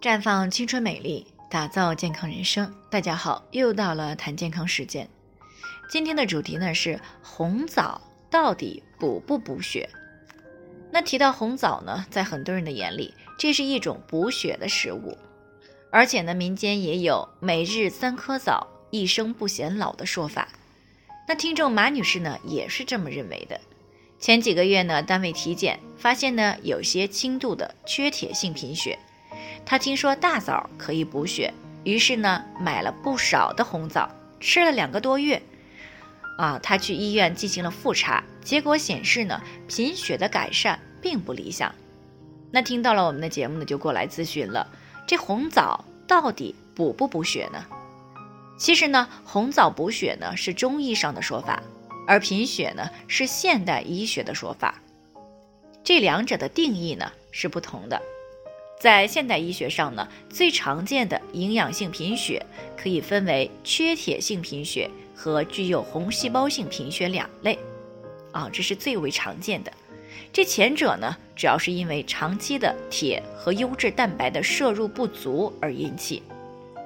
绽放青春美丽，打造健康人生。大家好，又到了谈健康时间。今天的主题呢是红枣到底补不补血？那提到红枣呢，在很多人的眼里，这是一种补血的食物，而且呢，民间也有每日三颗枣，一生不显老的说法。那听众马女士呢，也是这么认为的。前几个月呢，单位体检发现呢，有些轻度的缺铁性贫血。他听说大枣可以补血，于是呢，买了不少的红枣，吃了两个多月。啊，他去医院进行了复查，结果显示呢，贫血的改善并不理想。那听到了我们的节目呢，就过来咨询了。这红枣到底补不补血呢？其实呢，红枣补血呢是中医上的说法，而贫血呢是现代医学的说法。这两者的定义呢是不同的。在现代医学上呢，最常见的营养性贫血可以分为缺铁性贫血和具有红细胞性贫血两类。啊，这是最为常见的。这前者呢，主要是因为长期的铁和优质蛋白的摄入不足而引起。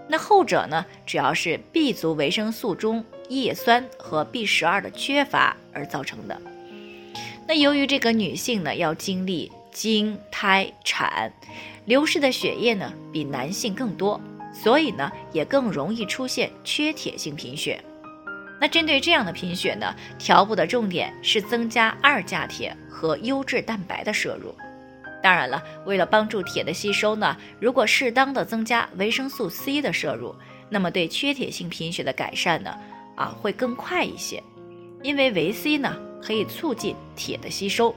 那后者呢，主要是 B 族维生素中叶酸和 B 十二的缺乏而造成的。那由于这个女性呢要经历经、胎、产，流失的血液呢比男性更多，所以呢也更容易出现缺铁性贫血。那针对这样的贫血呢，调补的重点是增加二价铁和优质蛋白的摄入。当然了，为了帮助铁的吸收呢，如果适当的增加维生素 C 的摄入，那么对缺铁性贫血的改善呢，啊会更快一些，因为维 C 呢可以促进铁的吸收。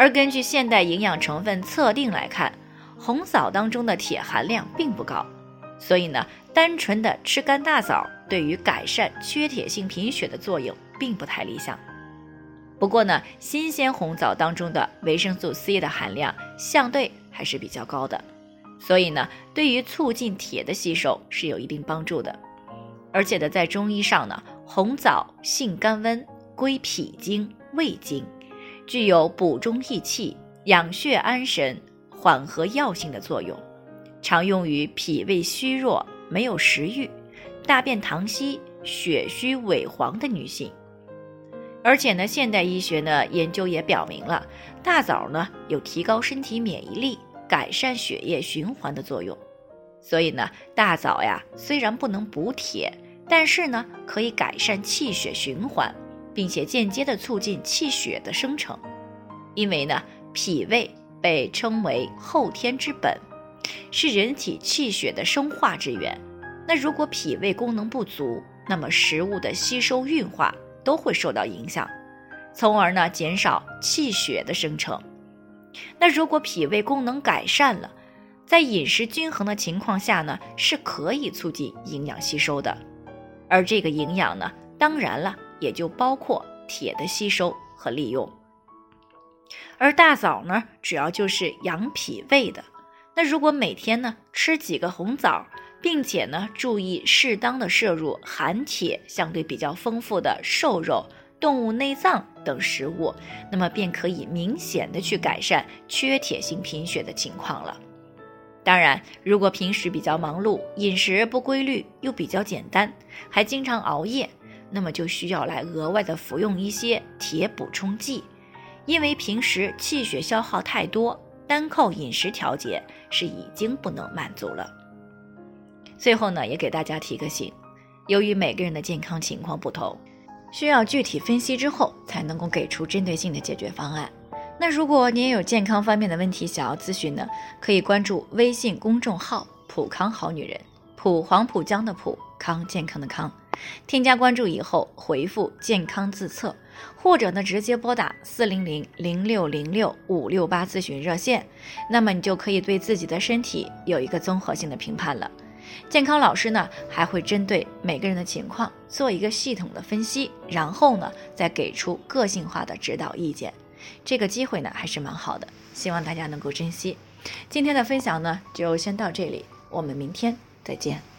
而根据现代营养成分测定来看，红枣当中的铁含量并不高，所以呢，单纯的吃干大枣对于改善缺铁性贫血的作用并不太理想。不过呢，新鲜红枣当中的维生素 C 的含量相对还是比较高的，所以呢，对于促进铁的吸收是有一定帮助的。而且呢，在中医上呢，红枣性甘温，归脾经、胃经，具有补中益气、养血安神、缓和药性的作用，常用于脾胃虚弱、没有食欲、大便溏稀、血虚萎黄的女性。而且呢，现代医学呢研究也表明了，大枣呢有提高身体免疫力、改善血液循环的作用。所以呢，大枣呀虽然不能补铁，但是呢可以改善气血循环，并且间接的促进气血的生成。因为呢，脾胃被称为后天之本，是人体气血的生化之源。那如果脾胃功能不足，那么食物的吸收运化。都会受到影响，从而呢减少气血的生成。那如果脾胃功能改善了，在饮食均衡的情况下呢，是可以促进营养吸收的。而这个营养呢，当然了，也就包括铁的吸收和利用。而大枣呢，主要就是养脾胃的。那如果每天呢吃几个红枣，并且呢，注意适当的摄入含铁相对比较丰富的瘦肉、动物内脏等食物，那么便可以明显的去改善缺铁性贫血的情况了。当然，如果平时比较忙碌，饮食不规律又比较简单，还经常熬夜，那么就需要来额外的服用一些铁补充剂，因为平时气血消耗太多，单靠饮食调节是已经不能满足了。最后呢，也给大家提个醒，由于每个人的健康情况不同，需要具体分析之后才能够给出针对性的解决方案。那如果您也有健康方面的问题想要咨询呢，可以关注微信公众号“普康好女人”，普黄浦江的普康健康的康，添加关注以后回复“健康自测”，或者呢直接拨打四零零零六零六五六八咨询热线，那么你就可以对自己的身体有一个综合性的评判了。健康老师呢，还会针对每个人的情况做一个系统的分析，然后呢，再给出个性化的指导意见。这个机会呢，还是蛮好的，希望大家能够珍惜。今天的分享呢，就先到这里，我们明天再见。